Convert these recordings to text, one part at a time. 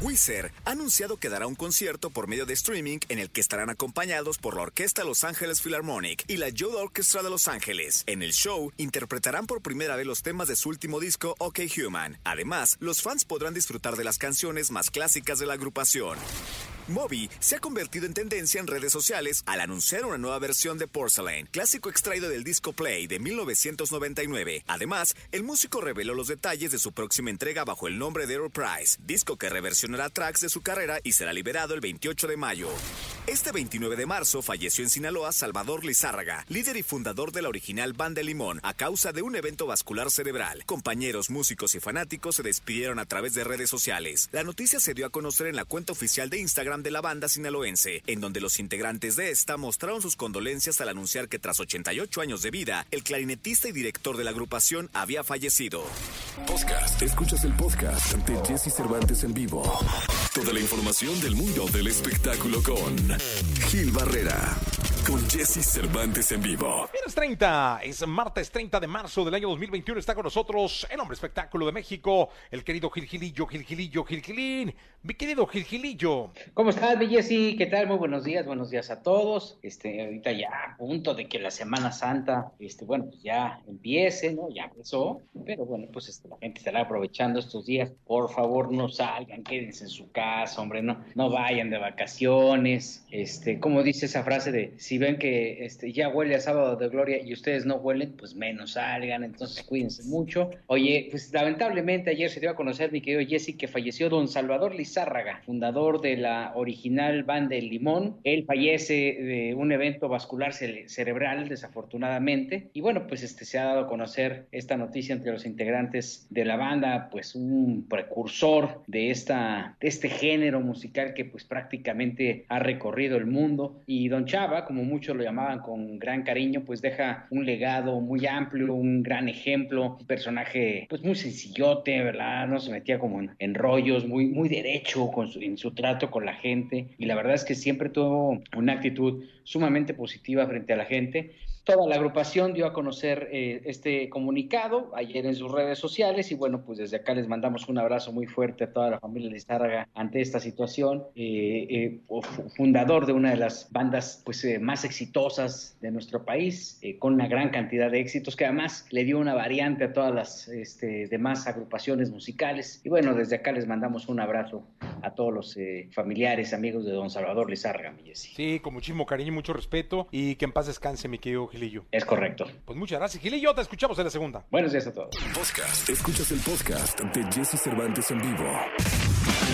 Wizard ha anunciado que dará un concierto por medio de streaming en el que estarán acompañados por la Orquesta Los Ángeles Philharmonic y la Youth Orchestra de Los Ángeles. En el show interpretarán por primera vez los temas de su último disco OK Human. Además, los fans podrán disfrutar de las canciones más clásicas de la agrupación. Moby se ha convertido en tendencia en redes sociales al anunciar una nueva versión de Porcelain, clásico extraído del disco Play de 1999. Además, el músico reveló los detalles de su próxima entrega bajo el nombre de Price, disco que reversionará tracks de su carrera y será liberado el 28 de mayo. Este 29 de marzo falleció en Sinaloa Salvador Lizárraga, líder y fundador de la original Banda Limón, a causa de un evento vascular cerebral. Compañeros, músicos y fanáticos se despidieron a través de redes sociales. La noticia se dio a conocer en la cuenta oficial de Instagram de la banda sinaloense, en donde los integrantes de esta mostraron sus condolencias al anunciar que tras 88 años de vida, el clarinetista y director de la agrupación había fallecido. Podcast. Escuchas el podcast de Jesse Cervantes en vivo. Toda la información del mundo del espectáculo con Gil Barrera. Con Jesse Cervantes en vivo. Viernes 30, es martes 30 de marzo del año 2021. Está con nosotros el hombre espectáculo de México, el querido Gilgilillo, Gilgilillo, Gilgilín. Mi querido Gilgilillo. ¿Cómo estás, mi Jessy? ¿Qué tal? Muy buenos días, buenos días a todos. Este, ahorita ya a punto de que la Semana Santa, este, bueno, pues ya empiece, ¿no? Ya empezó, pero bueno, pues este, la gente estará aprovechando estos días. Por favor, no salgan, quédense en su casa, hombre, no, no vayan de vacaciones. Este, como dice esa frase de si ven que este, ya huele a sábado de gloria y ustedes no huelen, pues menos salgan, entonces cuídense mucho. Oye, pues lamentablemente ayer se dio a conocer, mi querido Jesse, que falleció don Salvador Lizárraga, fundador de la original banda El Limón. Él fallece de un evento vascular cere- cerebral, desafortunadamente. Y bueno, pues este se ha dado a conocer esta noticia entre los integrantes de la banda, pues un precursor de esta de este género musical que pues prácticamente ha recorrido el mundo y Don Chava, como muchos lo llamaban con gran cariño, pues deja un legado muy amplio, un gran ejemplo, un personaje pues muy sencillote, ¿verdad? No se metía como en, rollos, muy muy derecho con su- en su trato con la gente y la verdad es que siempre tuvo una actitud sumamente positiva frente a la gente. Toda la agrupación dio a conocer eh, este comunicado ayer en sus redes sociales y bueno, pues desde acá les mandamos un abrazo muy fuerte a toda la familia Lizárraga ante esta situación. Eh, eh, fu- fundador de una de las bandas pues más exitosas de nuestro país, con una gran cantidad de éxitos que además le dio una variante a todas las este, demás agrupaciones musicales. Y bueno, desde acá les mandamos un abrazo a todos los familiares, amigos de don Salvador Lizárraga, mi. Sí, con muchísimo cariño y mucho respeto. Y que en paz descanse, mi querido Gilillo. Es correcto. Pues muchas gracias, Gilillo. Te escuchamos en la segunda. Buenos días a todos. Podcast. Escuchas el podcast de Jesse Cervantes en vivo.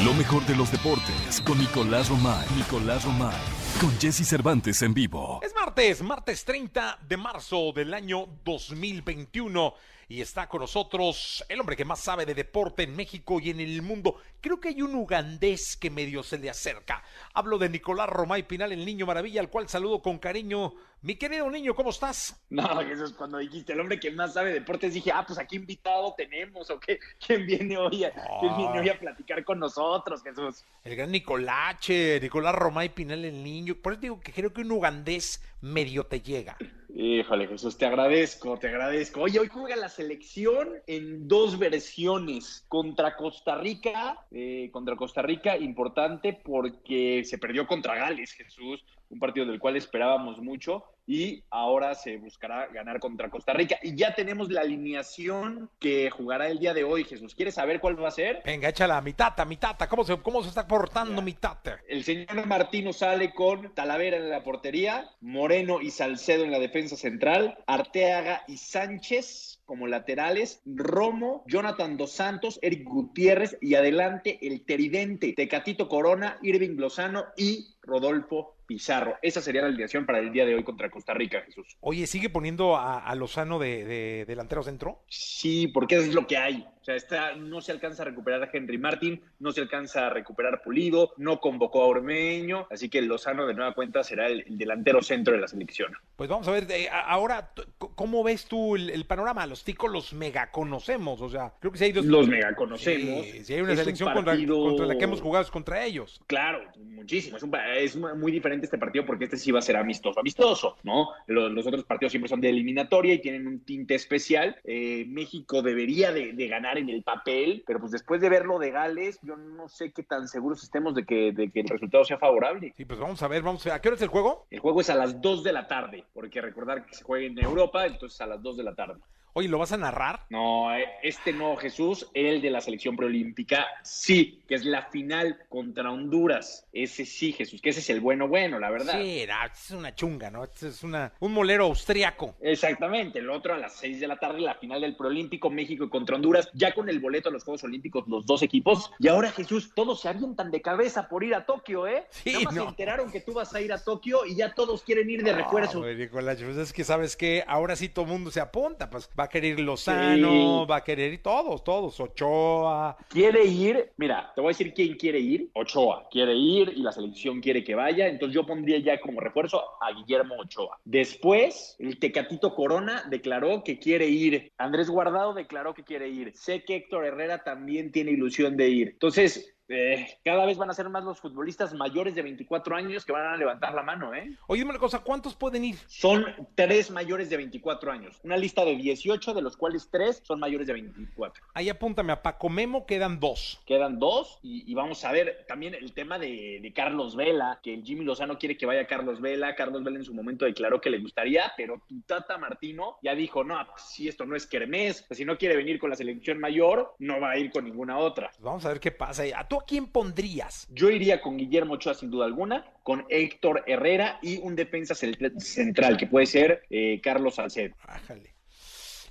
Lo mejor de los deportes con Nicolás Romay. Nicolás Romay. Con Jesse Cervantes en vivo. Es martes, martes 30 de marzo del año 2021 y está con nosotros el hombre que más sabe de deporte en México y en el mundo. Creo que hay un ugandés que medio se le acerca. Hablo de Nicolás Romay Pinal, el niño maravilla, al cual saludo con cariño. Mi querido niño, ¿cómo estás? No, Jesús, cuando dijiste el hombre que más sabe de deportes, dije, ah, pues aquí invitado tenemos, o qué, ¿quién viene hoy a, quién viene hoy a platicar con nosotros, Jesús? El gran Nicolache, Nicolás Romay Pinal, el niño. Por eso digo que creo que un ugandés medio te llega. Híjole, Jesús, te agradezco, te agradezco. Oye, hoy juega la selección en dos versiones. Contra Costa Rica, eh, contra Costa Rica, importante porque se perdió contra Gales, Jesús, un partido del cual esperábamos mucho. Y ahora se buscará ganar contra Costa Rica. Y ya tenemos la alineación que jugará el día de hoy, Jesús. ¿Quieres saber cuál va a ser? Venga, échala, mi tata, mi tata. ¿Cómo se, cómo se está portando mi tata? El señor Martino sale con Talavera en la portería, Moreno y Salcedo en la defensa central, Arteaga y Sánchez como laterales, Romo, Jonathan Dos Santos, Eric Gutiérrez y adelante el Teridente, Tecatito Corona, Irving Lozano y Rodolfo Pizarro. Esa sería la alineación para el día de hoy contra Costa Rica, Jesús. Oye, ¿sigue poniendo a, a Lozano de, de delantero centro? Sí, porque eso es lo que hay. O sea, está, no se alcanza a recuperar a Henry Martin, no se alcanza a recuperar Pulido, no convocó a Ormeño, así que Lozano de nueva cuenta será el, delantero centro de la selección. Pues vamos a ver, eh, ahora, ¿cómo ves tú el, panorama? Los ticos los mega conocemos, o sea, creo que si hay dos... Los mega conocemos. si hay una selección contra, la que hemos jugado es contra ellos. Claro, muchísimo. Es, muy diferente este partido porque este sí va a ser amistoso, amistoso, ¿no? Los, otros partidos siempre son de eliminatoria y tienen un tinte especial. Eh, México debería de, ganar en el papel, pero pues después de verlo de Gales, yo no sé qué tan seguros estemos de que, de que el resultado sea favorable. Sí, pues vamos a ver, vamos a ver. ¿A qué hora es el juego? El juego es a las 2 de la tarde, porque recordar que se juega en Europa, entonces a las 2 de la tarde. Oye, ¿lo vas a narrar? No, eh, este no, Jesús, el de la selección preolímpica, sí, que es la final contra Honduras. Ese sí, Jesús, que ese es el bueno bueno, la verdad. Sí, es una chunga, ¿no? Es una, un molero austriaco. Exactamente, el otro a las seis de la tarde, la final del preolímpico, México contra Honduras, ya con el boleto a los Juegos Olímpicos, los dos equipos. Y ahora, Jesús, todos se avientan de cabeza por ir a Tokio, ¿eh? Sí, Nada más se enteraron que tú vas a ir a Tokio y ya todos quieren ir de refuerzo. Nicolás, pues es que sabes que ahora sí todo el mundo se apunta, pues va a querer Lozano, va a querer ir todos, todos, Ochoa. Quiere ir, mira, te voy a decir quién quiere ir. Ochoa quiere ir y la selección quiere que vaya, entonces yo pondría ya como refuerzo a Guillermo Ochoa. Después, el Tecatito Corona declaró que quiere ir. Andrés Guardado declaró que quiere ir. Sé que Héctor Herrera también tiene ilusión de ir. Entonces, eh, cada vez van a ser más los futbolistas mayores de 24 años que van a levantar la mano, ¿eh? Oye, dime una cosa, ¿cuántos pueden ir? Son tres mayores de 24 años. Una lista de 18, de los cuales tres son mayores de 24. Ahí apúntame a Paco Memo, quedan dos. Quedan dos, y, vamos a ver también el tema de, Carlos Vela, que el Jimmy Lozano quiere que vaya Carlos Vela. Carlos Vela en su momento declaró que le gustaría, pero tu tata Martino ya dijo, no, pues, si esto no es Kermés, pues, si no quiere venir con la selección mayor, no va a ir con ninguna otra. Vamos a ver qué pasa. ¿A tú a quién pondrías? Yo iría con Guillermo Ochoa sin duda alguna, con Héctor Herrera y un defensa central que puede ser eh, Carlos Salcedo. Ájale.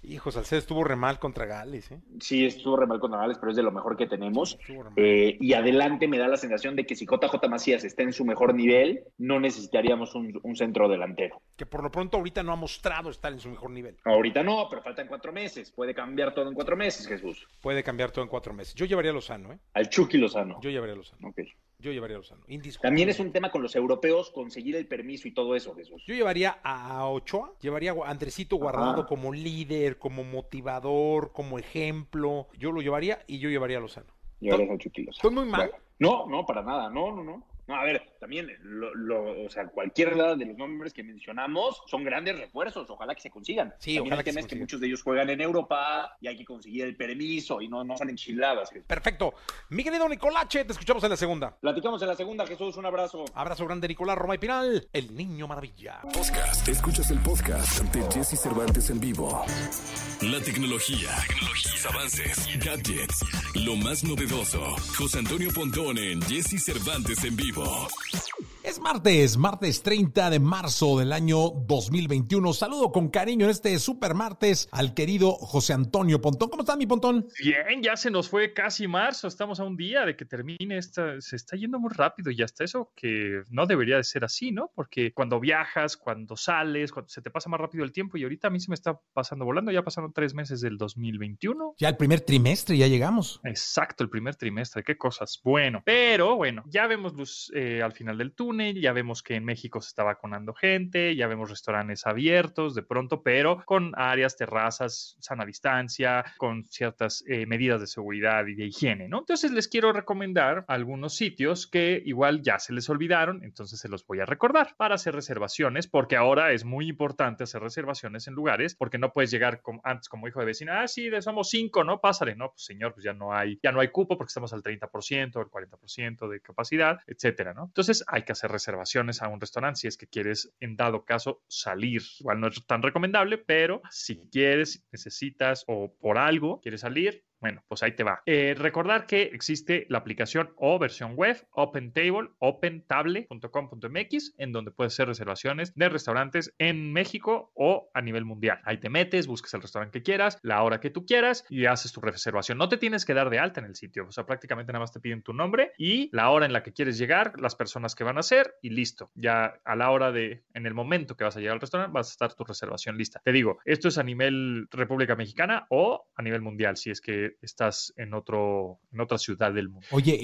Hijo, Salcedo estuvo re mal contra Gales, ¿eh? Sí, estuvo re mal contra Gales, pero es de lo mejor que tenemos. Eh, y adelante me da la sensación de que si JJ Macías está en su mejor nivel, no necesitaríamos un, un, centro delantero. Que por lo pronto ahorita no ha mostrado estar en su mejor nivel. Ahorita no, pero faltan cuatro meses. Puede cambiar todo en cuatro meses, Jesús. Puede cambiar todo en cuatro meses. Yo llevaría a Lozano, ¿eh? Al Chucky Lozano. Yo llevaría a Lozano. Ok. Yo llevaría a Lozano. También es un tema con los europeos conseguir el permiso y todo eso, Jesús. Yo llevaría a Ochoa, llevaría a Andresito Guardado como líder, como motivador, como ejemplo. Yo lo llevaría y yo llevaría a Lozano. Llevarías a Chucky Lozano. ¿Estoy muy mal? No, no, para nada. No, no, no. No, a ver, también, lo, o sea, cualquiera de los nombres que mencionamos son grandes refuerzos, ojalá que se consigan. Sí, ojalá que, que muchos de ellos juegan en Europa y hay que conseguir el permiso y no, no son enchiladas. Perfecto. Mi querido Nicolache, te escuchamos en la segunda. Platicamos en la segunda, Jesús, un abrazo. Abrazo grande, Nicolás Roma y Pinal, el niño maravilla. Podcast. Escuchas el podcast de Jesse Cervantes en vivo. La tecnología, tecnología, avances, gadgets, lo más novedoso. José Antonio Pontón en Jesse Cervantes en vivo. ーバ。Es martes, martes 30 de marzo del año 2021. Saludo con cariño en este super martes al querido José Antonio Pontón. ¿Cómo está mi Pontón? Bien, ya se nos fue casi marzo. Estamos a un día de que termine esta. Se está yendo muy rápido y hasta eso que no debería de ser así, ¿no? Porque cuando viajas, cuando sales, cuando se te pasa más rápido el tiempo y ahorita a mí se me está pasando volando. Ya pasaron tres meses del 2021. Ya el primer trimestre, ya llegamos. Exacto, el primer trimestre. Qué cosas. Bueno, pero bueno, ya vemos luz eh, al final del túnel ya vemos que en México se está vacunando gente, ya vemos restaurantes abiertos de pronto, pero con áreas, terrazas, sana distancia, con ciertas eh, medidas de seguridad y de higiene, ¿no? Entonces les quiero recomendar algunos sitios que igual ya se les olvidaron, entonces se los voy a recordar para hacer reservaciones, porque ahora es muy importante hacer reservaciones en lugares, porque no puedes llegar como, antes como hijo de vecina, ah, sí, somos cinco, ¿no? Pásale, ¿no? Pues señor, pues ya no hay, ya no hay cupo porque estamos al 30%, al 40% de capacidad, etcétera, ¿no? Entonces hay que hacer reservaciones a un restaurante si es que quieres, en dado caso, salir. Igual no es tan recomendable, pero si quieres, necesitas o por algo quieres salir, bueno, pues ahí te va. Eh, recordar que existe la aplicación o versión web OpenTable, opentable.com.mx, en donde puedes hacer reservaciones de restaurantes en México o a nivel mundial. Ahí te metes, buscas el restaurante que quieras, la hora que tú quieras y haces tu reservación. No te tienes que dar de alta en el sitio, o sea, prácticamente nada más te piden tu nombre y la hora en la que quieres llegar, las personas que van a ser y listo. Ya a la hora de, en el momento que vas a llegar al restaurante, vas a estar tu reservación lista. Te digo, esto es a nivel República Mexicana o a nivel mundial, si es que que estás en, otro, en otra ciudad del mundo. Oye,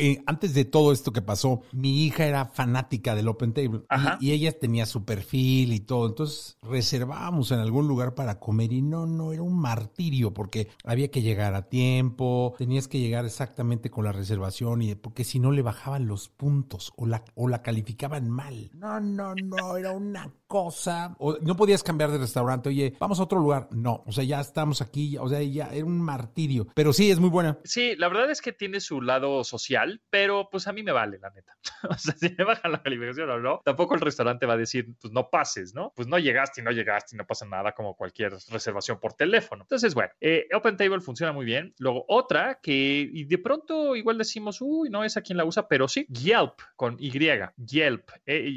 eh, antes de todo esto que pasó, mi hija era fanática del Open Table y, y, ella tenía su perfil y todo. Entonces reservábamos en algún lugar para comer y no, no, era un martirio porque había que llegar a tiempo, tenías que llegar exactamente con la reservación y porque si no le bajaban los puntos o la, o la calificaban mal. No, no, no, era una cosa. O no podías cambiar de restaurante. Oye, vamos a otro lugar. No, o sea, ya estamos aquí. O sea, ya era un martirio. Pero sí, es muy buena. Sí, la verdad es que tiene su lado social, pero pues a mí me vale, la neta. o sea, si me bajan la calificación o no, tampoco el restaurante va a decir, pues no pases, ¿no? Pues no llegaste y no llegaste y no pasa nada como cualquier reservación por teléfono. Entonces, bueno, eh, Open Table funciona muy bien. Luego, otra que y de pronto igual decimos, uy, no es a quien la usa, pero sí, Yelp con Y. Yelp, e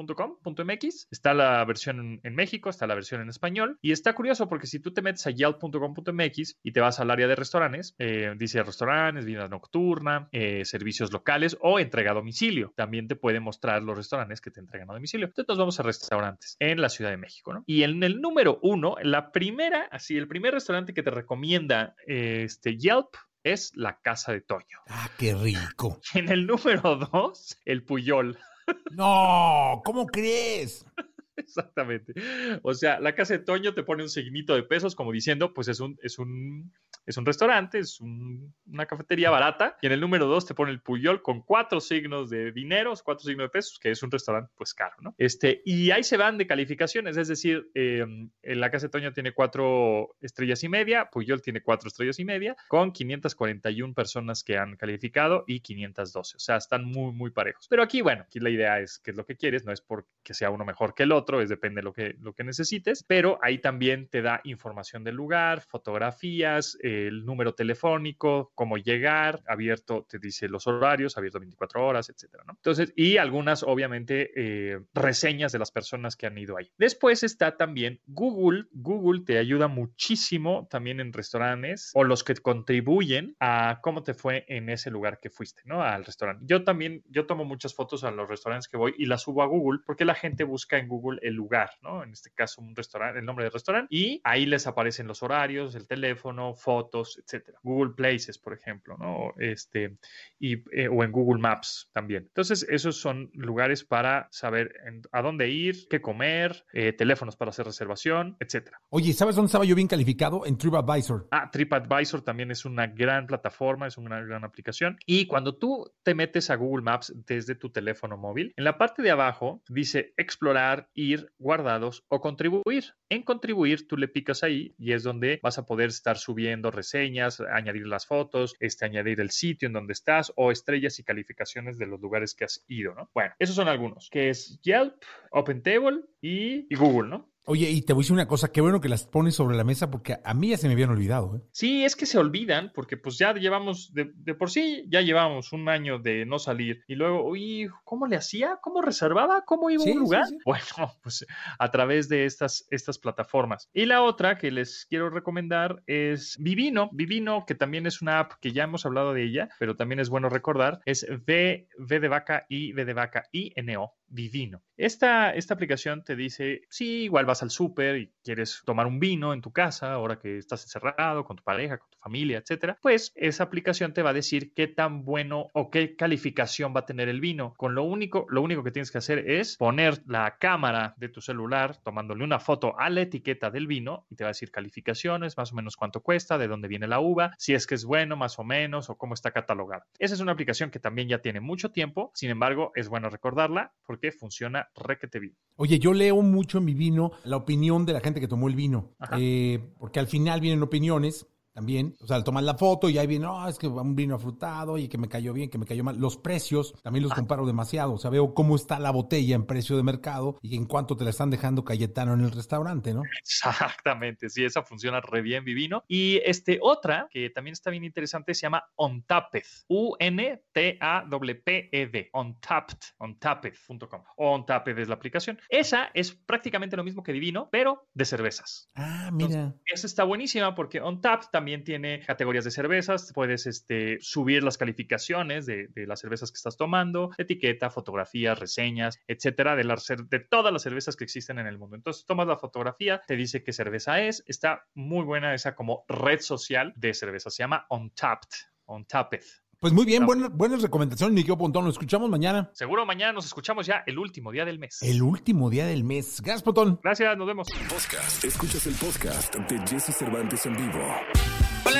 Y-E-L-P .com.mx, está la versión en México, está la versión en español y está curioso porque si tú te metes a yelp.com.mx y te vas al área de restaurantes, eh, dice restaurantes, vida nocturna, eh, servicios locales o entrega a domicilio. También te puede mostrar los restaurantes que te entregan a domicilio. Entonces nos vamos a restaurantes en la Ciudad de México, ¿no? Y en el número uno, la primera, así, el primer restaurante que te recomienda este Yelp es la Casa de Toño. Ah, qué rico. En el número dos, el Puyol. No, ¿cómo crees? Exactamente. O sea, la casa de Toño te pone un signito de pesos como diciendo, pues es un, es un, es un restaurante, es una cafetería barata. Y en el número dos te pone el Puyol con cuatro signos de dineros, cuatro signos de pesos, que es un restaurante pues caro, ¿no? Este, y ahí se van de calificaciones, es decir, em, en la casa de Toño tiene cuatro estrellas y media, Puyol tiene cuatro estrellas y media, con 541 personas que han calificado y 512. O sea, están muy, muy parejos. Pero aquí, bueno, aquí la idea es que es lo que quieres, no es porque sea uno mejor que el otro es depende de lo que, lo que necesites, pero ahí también te da información del lugar, fotografías, el número telefónico, cómo llegar, abierto, te dice los horarios, abierto 24 horas, etcétera, ¿no? Entonces, y algunas, obviamente, eh, reseñas de las personas que han ido ahí. Después está también Google. Google te ayuda muchísimo también en restaurantes o los que contribuyen a cómo te fue en ese lugar que fuiste, ¿no? Al restaurante. Yo también, yo tomo muchas fotos a los restaurantes que voy y las subo a Google porque la gente busca en Google el lugar, ¿no? En este caso, un restaurante, el nombre del restaurante, y ahí les aparecen los horarios, el teléfono, fotos, etcétera. Google Places, por ejemplo, ¿no? Este, y, eh, o en Google Maps también. Entonces, esos son lugares para saber a dónde ir, qué comer, eh, teléfonos para hacer reservación, etcétera. Oye, ¿sabes dónde estaba yo bien calificado? En TripAdvisor. Ah, TripAdvisor también es una gran plataforma, es una gran aplicación. Y cuando tú te metes a Google Maps desde tu teléfono móvil, en la parte de abajo dice explorar, ir, guardados o contribuir. En contribuir tú le picas ahí y es donde vas a poder estar subiendo reseñas, añadir las fotos, este, añadir el sitio en donde estás o estrellas y calificaciones de los lugares que has ido, ¿no? Bueno, esos son algunos, que es Yelp, OpenTable y, y Google, ¿no? Oye, y te voy a decir una cosa, qué bueno que las pones sobre la mesa porque a mí ya se me habían olvidado. ¿eh? Sí, es que se olvidan porque pues ya llevamos, de, por sí, ya llevamos un año de no salir y luego, uy, ¿cómo le hacía? ¿Cómo reservaba? ¿Cómo iba a un lugar? Bueno, pues a través de estas, estas plataformas. Y la otra que les quiero recomendar es Vivino. Vivino, que también es una app que ya hemos hablado de ella, pero también es bueno recordar, es V, v de vaca y V de vaca y N O Vivino. Esta, esta aplicación te dice, sí, igual vas al súper y quieres tomar un vino en tu casa, ahora que estás encerrado con tu pareja, con tu familia, etcétera, pues esa aplicación te va a decir qué tan bueno o qué calificación va a tener el vino. Con lo único, lo único que tienes que hacer es poner la cámara de tu celular tomándole una foto a la etiqueta del vino y te va a decir calificaciones, más o menos cuánto cuesta, de dónde viene la uva, si es que es bueno, más o menos, o cómo está catalogado. Esa es una aplicación que también ya tiene mucho tiempo, sin embargo, es bueno recordarla porque funciona requete bien. Oye, yo leo mucho en mi vino la opinión de la gente que tomó el vino, eh, porque al final vienen opiniones también, o sea, toman la foto y ahí viene, no, es que un vino afrutado y que me cayó bien, que me cayó mal. Los precios también los ah. comparo demasiado, o sea, veo cómo está la botella en precio de mercado y en cuánto te la están dejando Cayetano en el restaurante, ¿no? Exactamente, sí, esa funciona re bien, Vivino. Y este otra, que también está bien interesante, se llama Ontapped, U-N-T-A-P-E-D, Ontapped, ontapped.com. Ontapped es la aplicación. Esa es prácticamente lo mismo que Divino, pero de cervezas. Ah, mira. esa está buenísima porque Ontapped también también tiene categorías de cervezas, puedes este, subir las calificaciones de, las cervezas que estás tomando, etiqueta, fotografías, reseñas, etcétera, de, las, de todas las cervezas que existen en el mundo. Entonces tomas la fotografía, te dice qué cerveza es, está muy buena esa como red social de cerveza, se llama Untapped, Untapped. Pues muy bien, buenas, buenas recomendaciones, mi querido Pontón. Nos escuchamos mañana. Seguro mañana nos escuchamos ya el último día del mes. El último día del mes. Gracias, Pontón. Gracias, nos vemos. Podcast. Escuchas el podcast de Jesse Cervantes en vivo.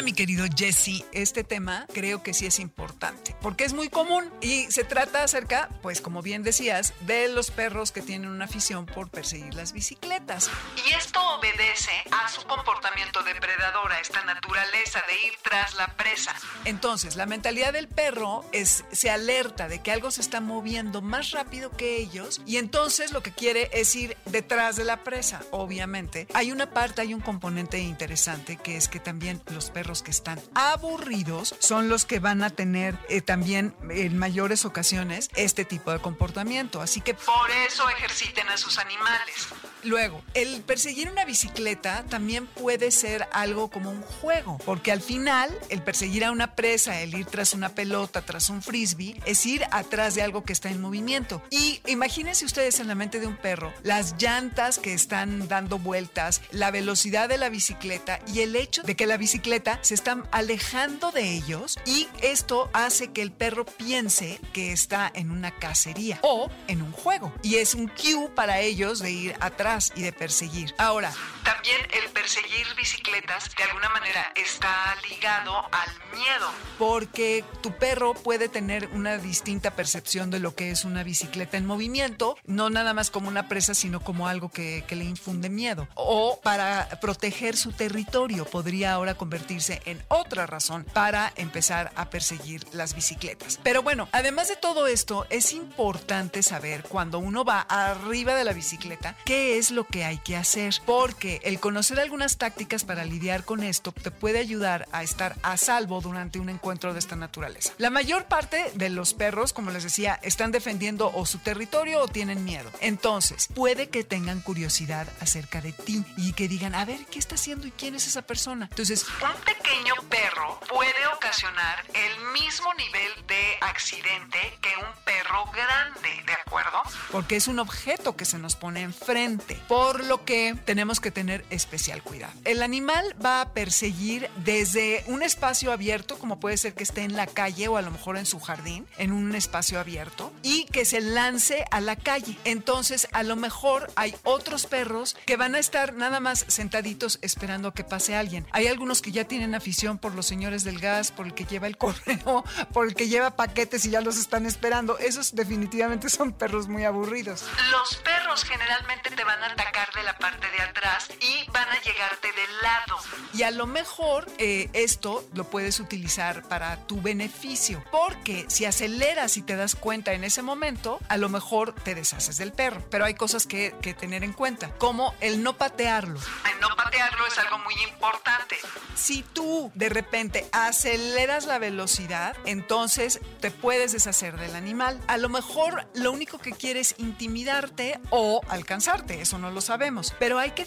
Mi querido Jesse, este tema creo que sí es importante porque es muy común y se trata acerca, pues como bien decías, de los perros que tienen una afición por perseguir las bicicletas. Y esto obedece a su comportamiento depredador, a esta naturaleza de ir tras la presa. Entonces, la mentalidad del perro es se alerta de que algo se está moviendo más rápido que ellos y entonces lo que quiere es ir detrás de la presa, obviamente. Hay una parte, hay un componente interesante que es que también los perros que están aburridos son los que van a tener eh, también en mayores ocasiones este tipo de comportamiento. Así que por eso ejerciten a sus animales. Luego, el perseguir una bicicleta también puede ser algo como un juego, porque al final el perseguir a una presa, el ir tras una pelota, tras un frisbee, es ir atrás de algo que está en movimiento. Y imagínense ustedes en la mente de un perro las llantas que están dando vueltas, la velocidad de la bicicleta y el hecho de que la bicicleta se está alejando de ellos y esto hace que el perro piense que está en una cacería o en un juego. Y es un cue para ellos de ir atrás y de perseguir. Ahora, también el perseguir bicicletas de alguna manera está ligado al miedo, porque tu perro puede tener una distinta percepción de lo que es una bicicleta en movimiento, no nada más como una presa, sino como algo que, le infunde miedo. O para proteger su territorio podría ahora convertirse en otra razón para empezar a perseguir las bicicletas. Pero bueno, además de todo esto, es importante saber cuando uno va arriba de la bicicleta qué es lo que hay que hacer, porque el conocer algunas tácticas para lidiar con esto te puede ayudar a estar a salvo durante un encuentro de esta naturaleza. La mayor parte de los perros, como les decía, están defendiendo o su territorio o tienen miedo. Entonces, puede que tengan curiosidad acerca de ti y que digan, a ver, ¿qué está haciendo y quién es esa persona? Entonces, un pequeño perro puede ocasionar el mismo nivel de accidente que un perro grande, ¿de acuerdo? Porque es un objeto que se nos pone enfrente por lo que tenemos que tener especial cuidado. El animal va a perseguir desde un espacio abierto, como puede ser que esté en la calle o a lo mejor en su jardín, en un espacio abierto, y que se lance a la calle. Entonces, a lo mejor hay otros perros que van a estar nada más sentaditos esperando que pase alguien. Hay algunos que ya tienen afición por los señores del gas, por el que lleva el correo, por el que lleva paquetes y ya los están esperando. Esos definitivamente son perros muy aburridos. Los perros generalmente te van a atacar de la parte de atrás y van a llegarte del lado. Y a lo mejor eh, esto lo puedes utilizar para tu beneficio, porque si aceleras y te das cuenta en ese momento, a lo mejor te deshaces del perro. Pero hay cosas que, que tener en cuenta, como el no patearlo. El no patearlo es algo muy importante. Si tú de repente aceleras la velocidad, entonces te puedes deshacer del animal. A lo mejor lo único que quiere es intimidarte o alcanzarte, eso no lo sabemos. Pero hay que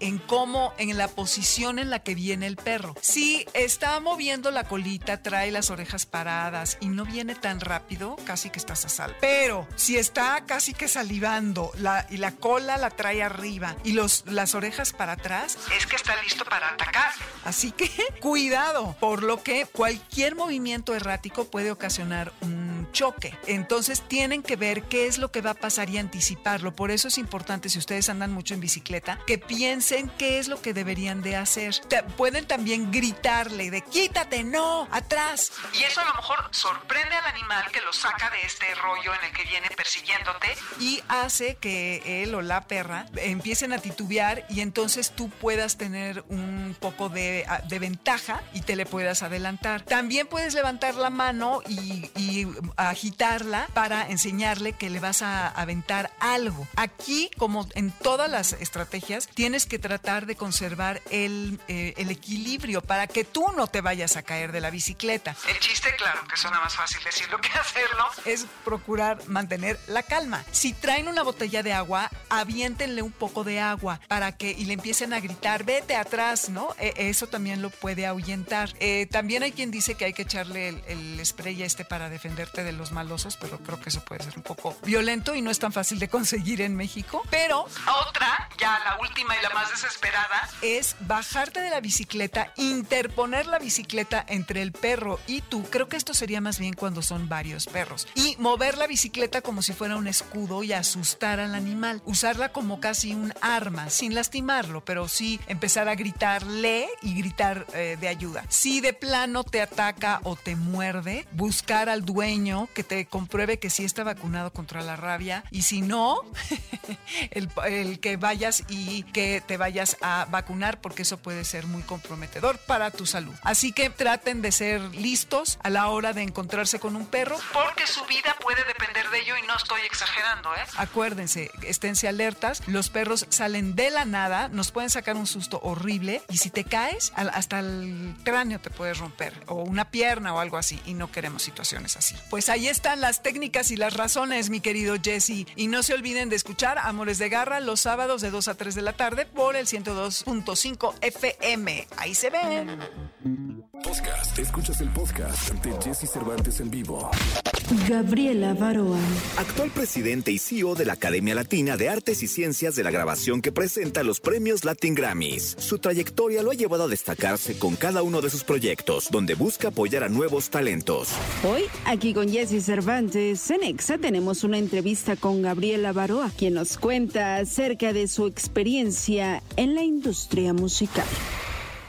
en cómo, en la posición en la que viene el perro. Si está moviendo la colita, trae las orejas paradas y no viene tan rápido, casi que estás a salvo. Pero si está casi que salivando la, y la cola la trae arriba y los, las orejas para atrás, es que está listo para atacar. Así que cuidado, por lo que cualquier movimiento errático puede ocasionar choque. Entonces tienen que ver qué es lo que va a pasar y anticiparlo. Por eso es importante, si ustedes andan mucho en bicicleta, que piensen qué es lo que deberían de hacer. Pueden también gritarle de quítate, no, atrás. Y eso a lo mejor sorprende al animal que lo saca de este rollo en el que viene persiguiéndote y hace que él o la perra empiecen a titubear y entonces tú puedas tener un poco de, ventaja y te le puedas adelantar. También puedes levantar la mano y agitarla para enseñarle que le vas a aventar algo. Aquí, como en todas las estrategias, tienes que tratar de conservar el, eh, el equilibrio para que tú no te vayas a caer de la bicicleta. El chiste, claro, que suena más fácil decirlo que hacerlo, es procurar mantener la calma. Si traen una botella de agua, aviéntenle un poco de agua para que y le empiece empiecen a gritar, vete atrás, ¿no? E, eso también lo puede ahuyentar. Eh, también hay quien dice que hay que echarle el, el spray este para defenderte de los malosos, pero creo que eso puede ser un poco violento y no es tan fácil de conseguir en México. Pero otra, ya la última y la más desesperada, es bajarte de la bicicleta, interponer la bicicleta entre el perro y tú. Creo que esto sería más bien cuando son varios perros. Y mover la bicicleta como si fuera un escudo y asustar al animal. Usarla como casi un arma, sin lastimarlo, pero sí empezar a gritarle y gritar eh, de ayuda. Si de plano te ataca o te muerde, buscar al dueño que te compruebe que sí está vacunado contra la rabia y si no, el, que vayas y que te vayas a vacunar porque eso puede ser muy comprometedor para tu salud. Así que traten de ser listos a la hora de encontrarse con un perro porque su vida puede depender de ello y no estoy exagerando, ¿eh? Acuérdense, esténse alertas, los perros salen de la nada, nos pueden sacar un susto horrible y si te caes, hasta el cráneo te puedes romper o una pierna o algo así y no queremos situaciones así. Pues ahí están las técnicas y las razones, mi querido Jesse. Y no se olviden de escuchar Amores de Garra los sábados de 2 a 3 de la tarde por el 102.5 FM. Ahí se ven. Podcast. Escuchas el podcast de Jesse Cervantes en vivo. Gabriela Baroa. Actual presidente y CEO de la Academia Latina de Artes y Ciencias de la Grabación que presenta los premios Latin Grammys. Su trayectoria lo ha llevado a destacarse con cada uno de sus proyectos, donde busca apoyar a nuevos talentos. Hoy, aquí con Jesse Cervantes, en Exa tenemos una entrevista con Gabriela Baroa, quien nos cuenta acerca de su experiencia en la industria musical.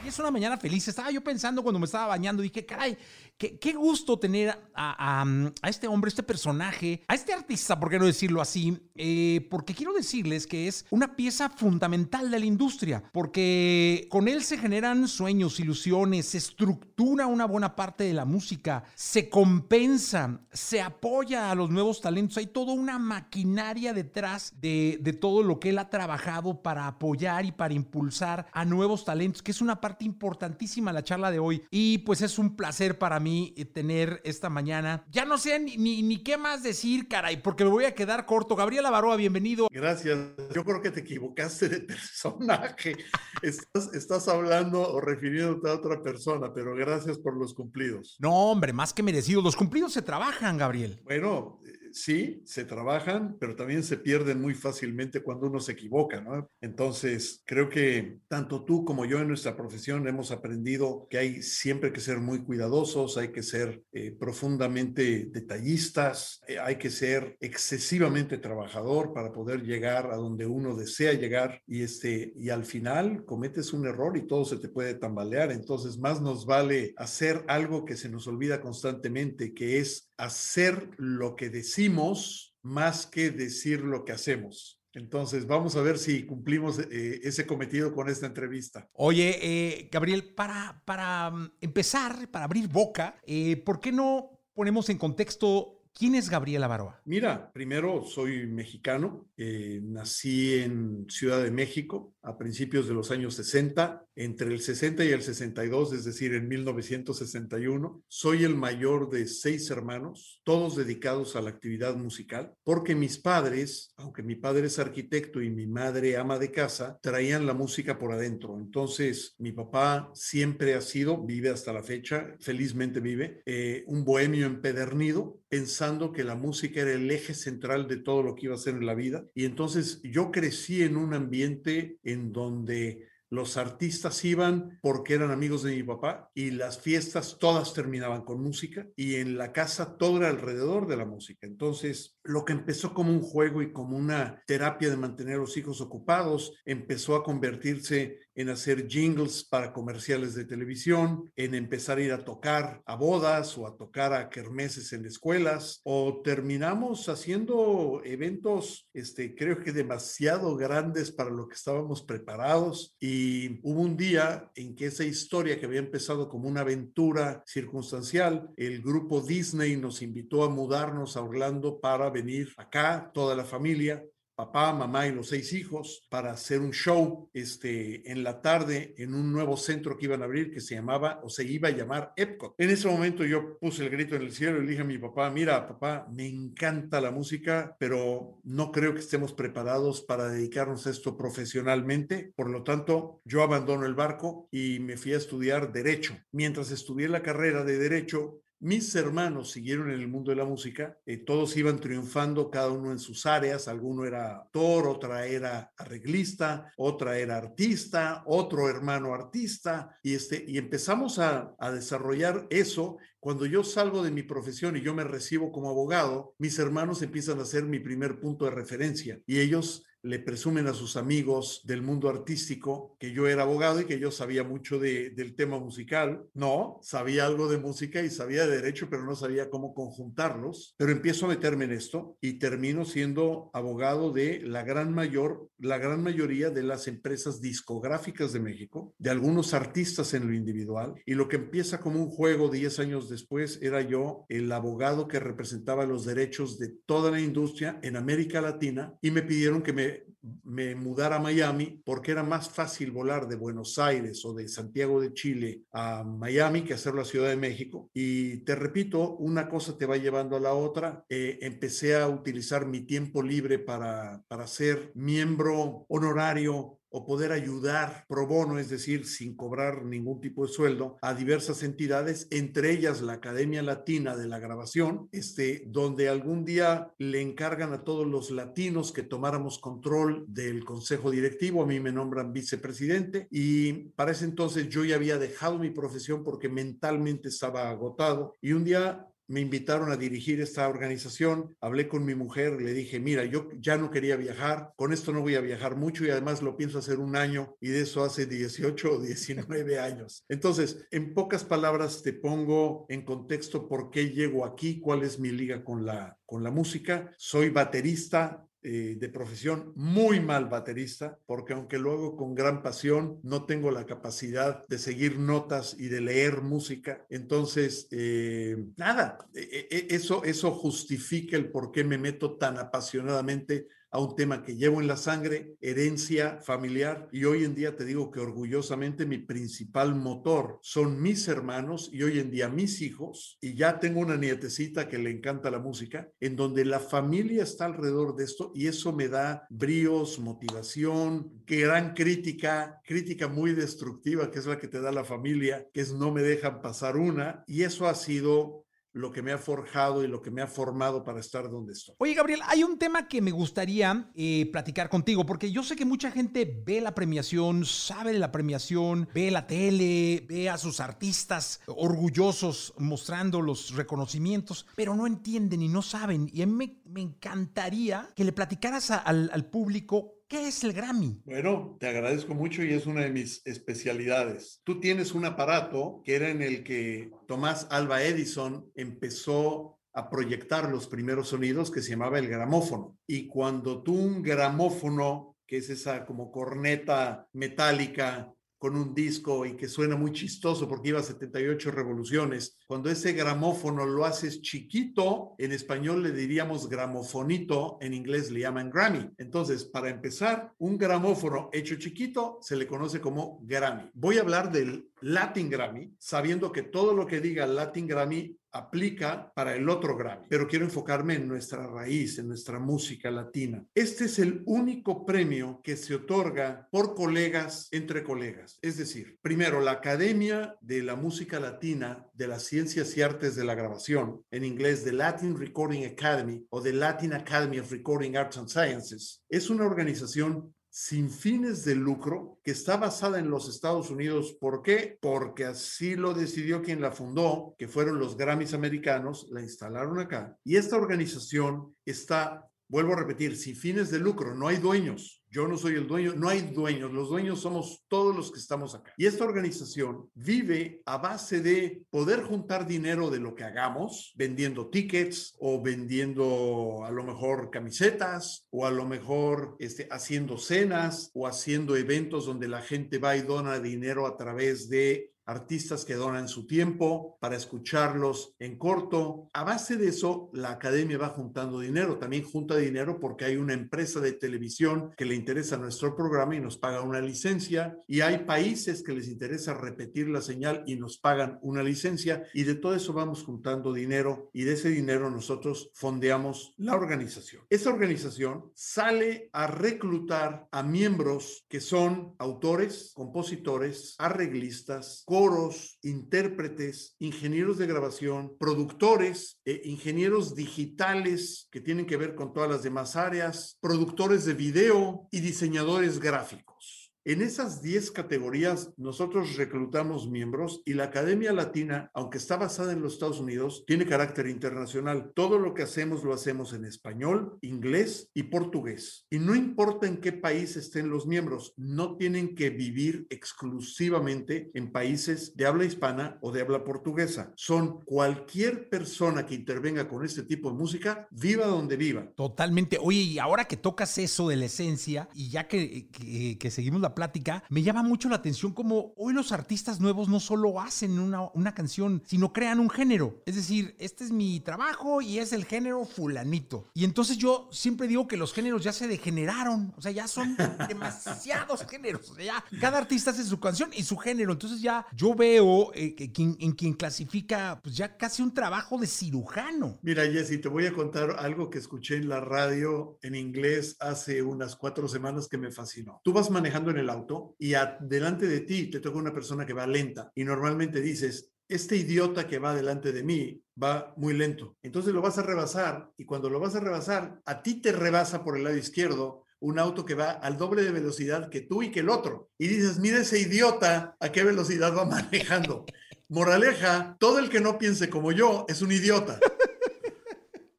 Y es una mañana feliz. Estaba yo pensando cuando me estaba bañando, dije, caray, Qué, gusto tener a, este hombre, este personaje, a este artista, por qué no decirlo así, eh, porque quiero decirles que es una pieza fundamental de la industria, porque con él se generan sueños, ilusiones, se estructura una buena parte de la música, se compensa, se apoya a los nuevos talentos, hay toda una maquinaria detrás de, de todo lo que él ha trabajado para apoyar y para impulsar a nuevos talentos, que es una parte importantísima de la charla de hoy. Y pues es un placer para mí mí eh, tener esta mañana. Ya no sé ni, ni, qué más decir, caray, porque me voy a quedar corto. Gabriela Baroa, bienvenido. Gracias. Yo creo que te equivocaste de personaje. estás, estás hablando o refiriéndote a otra persona, pero gracias por los cumplidos. No, hombre, más que merecido. Los cumplidos se trabajan, Gabriel. Bueno, sí, se trabajan, pero también se pierden muy fácilmente cuando uno se equivoca, ¿no? Entonces, creo que tanto tú como yo en nuestra profesión hemos aprendido que hay siempre que ser muy cuidadosos, hay que ser eh, profundamente detallistas, eh, hay que ser excesivamente trabajador para poder llegar a donde uno desea llegar y, este, y al final cometes un error y todo se te puede tambalear. Entonces, más nos vale hacer algo que se nos olvida constantemente, que es hacer lo que decimos más que decir lo que hacemos. Entonces, vamos a ver si cumplimos eh, ese cometido con esta entrevista. Oye, eh, Gabriel, para, para mm, empezar, para abrir boca, eh, ¿por qué no ponemos en contexto ¿Quién es Gabriela Baroa? Mira, primero soy mexicano, nací en Ciudad de México a principios de los años 60 entre el 60 y el 62, es decir, en 1961. Soy el mayor de seis hermanos, todos dedicados a la actividad musical, porque mis padres, aunque mi padre es arquitecto y mi madre ama de casa, traían la música por adentro. Entonces, mi papá siempre ha sido, vive hasta la fecha, felizmente vive, eh, un bohemio empedernido, pensando que la música era el eje central de todo lo que iba a ser en la vida. Y entonces yo crecí en un ambiente en donde los artistas iban porque eran amigos de mi papá y las fiestas todas terminaban con música y en la casa todo era alrededor de la música. Entonces, lo que empezó como un juego y como una terapia de mantener los hijos ocupados, empezó a convertirse en hacer jingles para comerciales de televisión, en empezar a ir a tocar a bodas o a tocar a kermeses en escuelas, o terminamos haciendo eventos, este, creo que demasiado grandes para lo que estábamos preparados. Y hubo un día en que esa historia que había empezado como una aventura circunstancial, el grupo Disney nos invitó a mudarnos a Orlando para venir acá, toda la familia, papá, mamá y los seis hijos para hacer un show este, en la tarde en un nuevo centro que iban a abrir que se llamaba o se iba a llamar Epcot. En ese momento yo puse el grito en el cielo y le dije a mi papá, mira papá, me encanta la música, pero no creo que estemos preparados para dedicarnos a esto profesionalmente. Por lo tanto, yo abandono el barco y me fui a estudiar derecho. Mientras estudié la carrera de derecho, mis hermanos siguieron en el mundo de la música, eh, todos iban triunfando, cada uno en sus áreas, alguno era actor, otra era arreglista, otra era artista, otro hermano artista, y, este, y empezamos a, a desarrollar eso. Cuando yo salgo de mi profesión y yo me recibo como abogado, mis hermanos empiezan a ser mi primer punto de referencia y ellos le presumen a sus amigos del mundo artístico que yo era abogado y que yo sabía mucho de, del tema musical. No, sabía algo de música y sabía de derecho, pero no sabía cómo conjuntarlos. Pero empiezo a meterme en esto y termino siendo abogado de la gran mayor, la gran mayoría de las empresas discográficas de México, de algunos artistas en lo individual. Y lo que empieza como un juego 10 años después era yo el abogado que representaba los derechos de toda la industria en América Latina y me pidieron que me me, mudara a Miami porque era más fácil volar de Buenos Aires o de Santiago de Chile a Miami que hacerlo a Ciudad de México. Y te repito, una cosa te va llevando a la otra. Eh, empecé a utilizar mi tiempo libre para, para ser miembro honorario o poder ayudar pro bono, es decir, sin cobrar ningún tipo de sueldo, a diversas entidades, entre ellas la Academia Latina de la Grabación, este, donde algún día le encargan a todos los latinos que tomáramos control del consejo directivo, a mí me nombran vicepresidente y para ese entonces yo ya había dejado mi profesión porque mentalmente estaba agotado y un día me invitaron a dirigir esta organización, hablé con mi mujer, le dije, mira, yo ya no quería viajar, con esto no voy a viajar mucho y además lo pienso hacer un año y de eso hace 18 o 19 años. Entonces, en pocas palabras te pongo en contexto por qué llego aquí, cuál es mi liga con la, con la música. Soy baterista, eh, de profesión, muy mal baterista, porque aunque lo hago con gran pasión, no tengo la capacidad de seguir notas y de leer música. Entonces, eh, nada, e, e, eso, eso justifica el por qué me meto tan apasionadamente a un tema que llevo en la sangre, herencia familiar, y hoy en día te digo que orgullosamente mi principal motor son mis hermanos y hoy en día mis hijos, y ya tengo una nietecita que le encanta la música, en donde la familia está alrededor de esto y eso me da bríos, motivación, gran crítica, crítica muy destructiva, que es la que te da la familia, que es no me dejan pasar una, y eso ha sido lo que me ha forjado y lo que me ha formado para estar donde estoy. Oye, Gabriel, hay un tema que me gustaría eh, platicar contigo, porque yo sé que mucha gente ve la premiación, sabe de la premiación, ve la tele, ve a sus artistas orgullosos mostrando los reconocimientos, pero no entienden y no saben. Y a mí me, encantaría que le platicaras al, al público ¿Qué es el Grammy? Bueno, te agradezco mucho y es una de mis especialidades. Tú tienes un aparato que era en el que Tomás Alba Edison empezó a proyectar los primeros sonidos que se llamaba el gramófono. Y cuando tú un gramófono, que es esa como corneta metálica con un disco y que suena muy chistoso porque iba a 78 revoluciones. Cuando ese gramófono lo haces chiquito, en español le diríamos gramofonito, en inglés le llaman Grammy. Entonces, para empezar, un gramófono hecho chiquito se le conoce como Grammy. Voy a hablar del Latin Grammy, sabiendo que todo lo que diga Latin Grammy aplica para el otro Grammy, pero quiero enfocarme en nuestra raíz, en nuestra música latina. Este es el único premio que se otorga por colegas entre colegas. Es decir, primero, la Academia de la Música Latina de las Ciencias y Artes de la Grabación, en inglés The Latin Recording Academy o The Latin Academy of Recording Arts and Sciences, es una organización sin fines de lucro que está basada en los Estados Unidos. ¿Por qué? Porque así lo decidió quien la fundó, que fueron los Grammys americanos, la instalaron acá. Y esta organización está, vuelvo a repetir, sin fines de lucro, no hay dueños. Yo no soy el dueño, no hay dueños, los dueños somos todos los que estamos acá. Y esta organización vive a base de poder juntar dinero de lo que hagamos, vendiendo tickets o vendiendo a lo mejor camisetas o a lo mejor este, haciendo cenas o haciendo eventos donde la gente va y dona dinero a través de artistas que donan su tiempo para escucharlos en corto. A base de eso, la academia va juntando dinero. También junta dinero porque hay una empresa de televisión que le interesa nuestro programa y nos paga una licencia. Y hay países que les interesa repetir la señal y nos pagan una licencia. Y de todo eso vamos juntando dinero y de ese dinero nosotros fondeamos la organización. Esa organización sale a reclutar a miembros que son autores, compositores, arreglistas, coros, intérpretes, ingenieros de grabación, productores, e ingenieros digitales que tienen que ver con todas las demás áreas, productores de video y diseñadores gráficos. En esas 10 categorías nosotros reclutamos miembros y la Academia Latina, aunque está basada en los Estados Unidos, tiene carácter internacional. Todo lo que hacemos lo hacemos en español, inglés y portugués. Y no importa en qué país estén los miembros, no tienen que vivir exclusivamente en países de habla hispana o de habla portuguesa. Son cualquier persona que intervenga con este tipo de música, viva donde viva. Totalmente. Oye, y ahora que tocas eso de la esencia y ya que, que, que seguimos la plática, me llama mucho la atención como hoy los artistas nuevos no solo hacen una, una canción, sino crean un género. Es decir, este es mi trabajo y es el género fulanito. Y entonces yo siempre digo que los géneros ya se degeneraron, o sea, ya son demasiados géneros. O sea, ya cada artista hace su canción y su género. Entonces ya yo veo eh, que quien, en quien clasifica, pues ya casi un trabajo de cirujano. Mira, Jessy, te voy a contar algo que escuché en la radio en inglés hace unas cuatro semanas que me fascinó. Tú vas manejando en el auto y delante de ti te toca una persona que va lenta y normalmente dices, este idiota que va delante de mí va muy lento. Entonces lo vas a rebasar y cuando lo vas a rebasar, a ti te rebasa por el lado izquierdo un auto que va al doble de velocidad que tú y que el otro. Y dices, mira ese idiota a qué velocidad va manejando. Moraleja, todo el que no piense como yo es un idiota.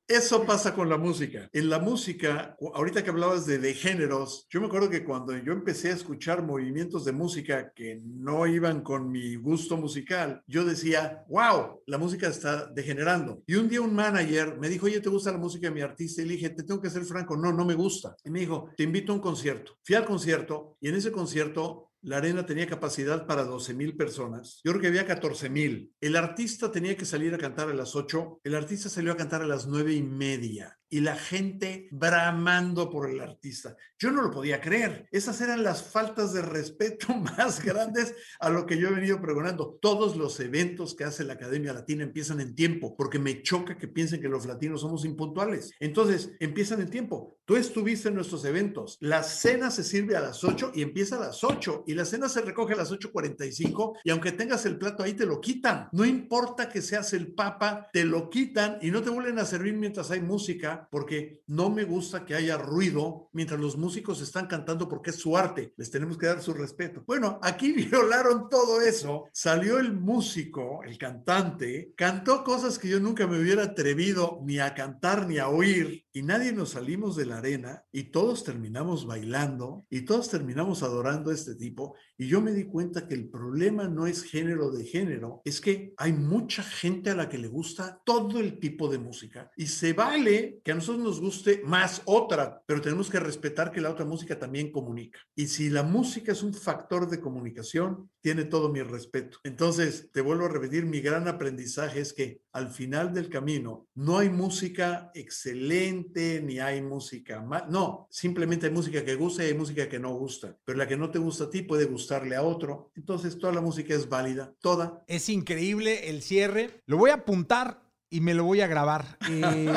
Eso pasa con la música. En la música, ahorita que hablabas de, de, géneros, yo me acuerdo que cuando yo empecé a escuchar movimientos de música que no iban con mi gusto musical, yo decía, wow, la música está degenerando. Y un día un manager me dijo, oye, ¿te gusta la música de mi artista? Y le dije, te tengo que ser franco, no, no me gusta. Y me dijo, te invito a un concierto. Fui al concierto y en ese concierto la arena tenía capacidad para 12 mil personas. Yo creo que había 14 mil. El artista tenía que salir a cantar a las 8. El artista salió a cantar a las nueve y media y la gente bramando por el artista. Yo no lo podía creer. Esas eran las faltas de respeto más grandes a lo que yo he venido pregonando. Todos los eventos que hace la Academia Latina empiezan en tiempo, porque me choca que piensen que los latinos somos impuntuales. Entonces, empiezan en tiempo. Tú estuviste en nuestros eventos. La cena se sirve a las 8 y empieza a las 8 y la cena se recoge a las 8.45 y aunque tengas el plato ahí te lo quitan. No importa que seas el papa, te lo quitan y no te vuelven a servir mientras hay música porque no me gusta que haya ruido mientras los músicos están cantando porque es su arte. Les tenemos que dar su respeto. Bueno, aquí violaron todo eso. Salió el músico, el cantante, cantó cosas que yo nunca me hubiera atrevido ni a cantar ni a oír y nadie nos salimos de la arena y todos terminamos bailando y todos terminamos adorando este tipo y yo me di cuenta que el problema no es género de género, es que hay mucha gente a la que le gusta todo el tipo de música y se vale que a nosotros nos guste más otra, pero tenemos que respetar que la otra música también comunica. Y si la música es un factor de comunicación, tiene todo mi respeto. Entonces, te vuelvo a repetir, mi gran aprendizaje es que al final del camino no hay música excelente ni hay música mal. No, simplemente hay música que gusta y hay música que no gusta. Pero la que no te gusta a ti puede gustarle a otro. Entonces, toda la música es válida, toda. Es increíble el cierre. Lo voy a apuntar y me lo voy a grabar. Eh,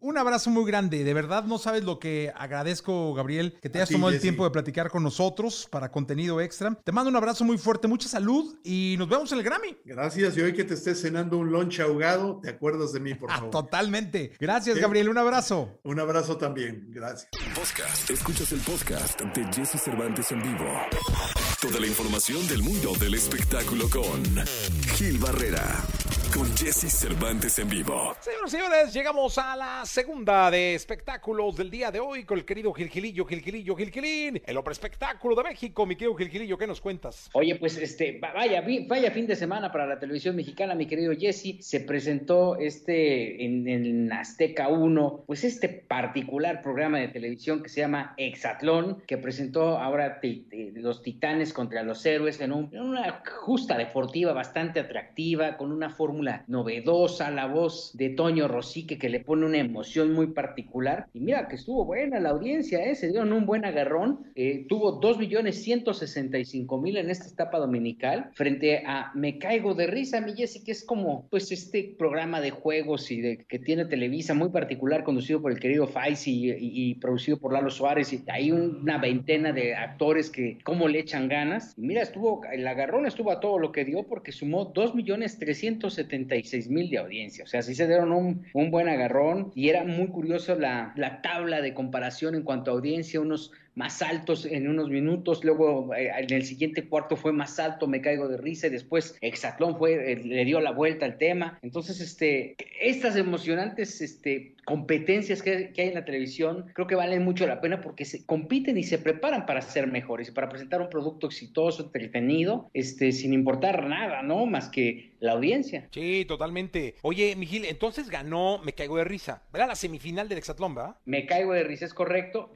un abrazo muy grande. De verdad, no sabes lo que agradezco, Gabriel, que te hayas tomado el tiempo de platicar con nosotros para contenido extra. Te mando un abrazo muy fuerte, mucha salud y nos vemos en el Grammy. Gracias. Y hoy que te estés cenando un lunch ahogado, te acuerdas de mí, por favor. Totalmente. Gracias, Gabriel. Un abrazo. Un abrazo también. Gracias. Podcast. Escuchas el podcast de Jesse Cervantes en vivo. Toda la información del mundo del espectáculo con Gil Barrera con Jesse Cervantes en vivo. Señoras y señores, llegamos a la segunda de espectáculos del día de hoy con el querido Gilgilillo, Gilgilillo, Gilgilín, el hombre espectáculo de México. Mi querido Gilgilillo, ¿qué nos cuentas? Oye, pues este, vaya, vaya fin de semana para la televisión mexicana, mi querido Jesse. Se presentó este en, en Azteca 1, pues este particular programa de televisión que se llama Exatlón, que presentó ahora los titanes contra los héroes en, en una justa deportiva bastante atractiva, con una fórmula novedosa, la voz de Toño Rosique que le pone una emoción muy particular. Y mira que estuvo buena la audiencia, ¿eh? se dieron un buen agarrón. Eh, tuvo 2.165.000 en esta etapa dominical frente a Me Caigo de Risa, mi Jessy, que es como pues este programa de juegos y de que tiene Televisa muy particular conducido por el querido Faisy y, producido por Lalo Suárez. Y hay una veintena de actores que cómo le echan ganas. Y mira, estuvo, el agarrón estuvo a todo lo que dio porque sumó 2.376.000 de audiencia. O sea, sí se dieron un, un buen agarrón y era muy curioso la, la tabla de comparación en cuanto a audiencia, unos más altos en unos minutos, luego eh, en el siguiente cuarto fue más alto, me caigo de risa, y después Exatlón fue, eh, le dio la vuelta al tema. Entonces, este, estas emocionantes este, competencias que, hay en la televisión creo que valen mucho la pena porque se compiten y se preparan para ser mejores y para presentar un producto exitoso, entretenido, este, sin importar nada, ¿no? Más que la audiencia. Sí, totalmente. Oye, Miguel, entonces ganó Me Caigo de Risa, ¿verdad? La semifinal del Exatlón, ¿verdad? Me Caigo de Risa, es correcto.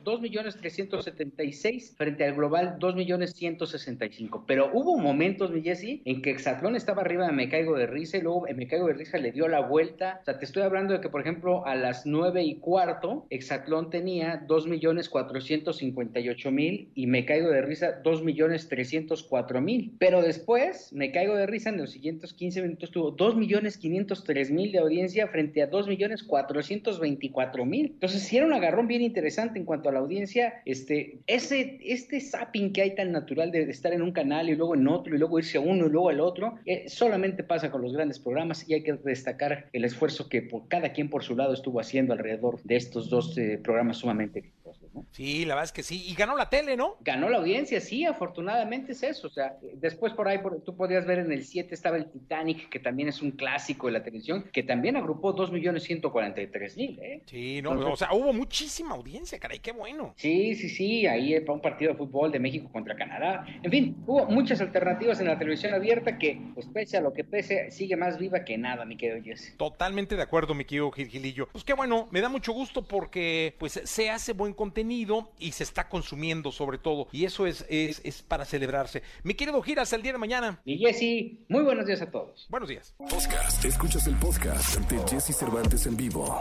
2.376 frente al global 2.165. Pero hubo momentos, mi Jessy, en que Exatlón estaba arriba de Me Caigo de Risa y luego Me Caigo de Risa le dio la vuelta. O sea, te estoy hablando de que, por ejemplo, a las nueve y cuarto, Exatlón tenía 2.458.000 y Me Caigo de Risa 2.304.000. Pero después, Me Caigo de Risa en los siguientes 15 minutos tuvo 2.503.000 de audiencia frente a 2.424.000. Entonces, si era un agarrón bien interesante en cuanto a la audiencia, este, ese, este zapping que hay tan natural de, estar en un canal y luego en otro y luego irse a uno y luego al otro, eh, solamente pasa con los grandes programas y hay que destacar el esfuerzo que por, cada quien por su lado estuvo haciendo alrededor de estos dos eh, programas sumamente. ¿No? Sí, la verdad es que sí. Y ganó la tele, ¿no? Ganó la audiencia, sí, afortunadamente es eso. O sea, después por ahí por, tú podías ver en el 7 estaba el Titanic, que también es un clásico de la televisión, que también agrupó 2.143.000, ¿eh? Sí, no, o sea, hubo muchísima audiencia, caray, qué bueno. Sí, sí, sí, ahí para un partido de fútbol de México contra Canadá. En fin, hubo muchas alternativas en la televisión abierta que, pues pese a lo que pese, sigue más viva que nada, mi querido Jesse. Totalmente de acuerdo, mi querido Gilgilillo. Pues qué bueno, me da mucho gusto porque pues se hace buen contenido y se está consumiendo sobre todo. Y eso es, es, es para celebrarse. Mi querido Giras, el día de mañana. Y Jesse, muy buenos días a todos. Buenos días. Podcast. Escuchas el podcast de Jesse Cervantes en vivo.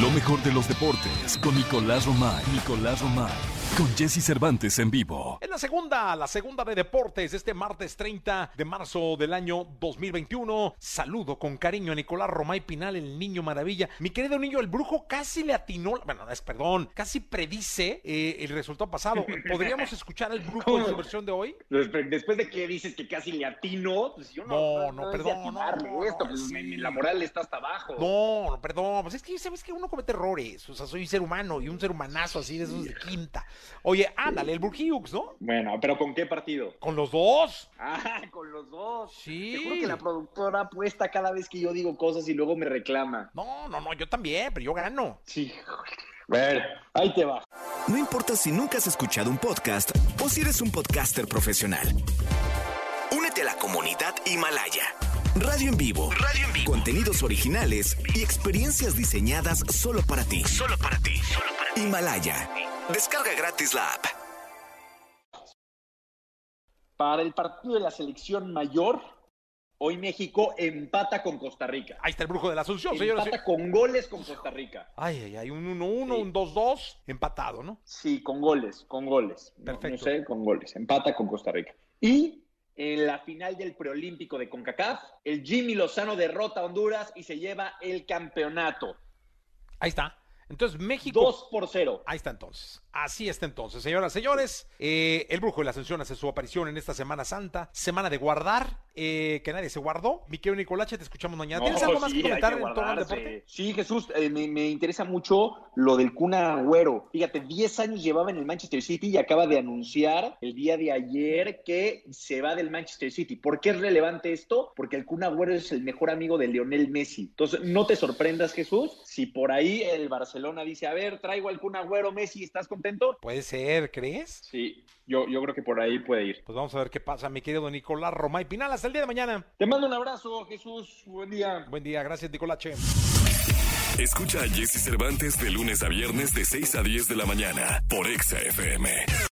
Lo mejor de los deportes con Nicolás Romay. Nicolás Romay. Con Jesse Cervantes en vivo. En la segunda, la segunda de deportes, este martes 30 de marzo del año 2021. Saludo con cariño a Nicolás Romay Pinal, el niño maravilla. Mi querido niño, el brujo casi le atinó, bueno, es perdón, casi predice eh, el resultado pasado. ¿Podríamos escuchar al brujo en su versión de hoy? Después de que dices que casi le atinó, pues yo no. No, no, perdón. No, esto, pues sí. la moral está hasta abajo. No, no, perdón. Pues es que sabes que uno comete errores. O sea, soy ser humano y un ser humanazo así de esos de quinta. Oye, ándale, el Burgiux, ¿no? Bueno, pero ¿con qué partido? Con los dos. Ah, con los dos. Sí. Te juro que la productora apuesta cada vez que yo digo cosas y luego me reclama. No, no, no, yo también, pero yo gano. Sí. Bueno, ahí te va. No importa si nunca has escuchado un podcast o si eres un podcaster profesional. Únete a la comunidad Himalaya. Radio en vivo. Radio en vivo. Contenidos originales y experiencias diseñadas solo para ti. Solo para ti. Solo para ti. Himalaya. Descarga gratis la app. Para el partido de la selección mayor, hoy México empata con Costa Rica. Ahí está el brujo de la Asunción, empata señores. con goles con Costa Rica. Ay, ay, ay, un 1-1, sí. un 2-2, empatado, ¿no? Sí, con goles, con goles. Perfecto. No, no sé, con goles. Empata con Costa Rica. Y en la final del preolímpico de CONCACAF, el Jimmy Lozano derrota a Honduras y se lleva el campeonato. Ahí está. Entonces, México. 2 por 0. Ahí está entonces. Así está entonces, señoras, señores. Eh, el Brujo de la Ascensión hace su aparición en esta Semana Santa, semana de guardar, eh, que nadie se guardó. Mi querido Nicolache, te escuchamos mañana. ¿Tienes algo más que comentar en torno al deporte? Sí, Jesús, eh, me, me, interesa mucho lo del Cuna Agüero. Fíjate, 10 años llevaba en el Manchester City y acaba de anunciar el día de ayer que se va del Manchester City. ¿Por qué es relevante esto? Porque el Cuna Agüero es el mejor amigo de Lionel Messi. Entonces, no te sorprendas, Jesús, si por ahí el Barcelona dice, a ver, traigo al Cuna Agüero, Messi, ¿estás contento? Puede ser, ¿crees? Sí, yo, yo creo que por ahí puede ir. Pues vamos a ver qué pasa, mi querido Nicolás Romay Pinal. Hasta el día de mañana. Te mando un abrazo, Jesús. Buen día. Buen día, gracias, Nicolache. Escucha a Jesse Cervantes de lunes a viernes de 6 a 10 de la mañana por Exa FM.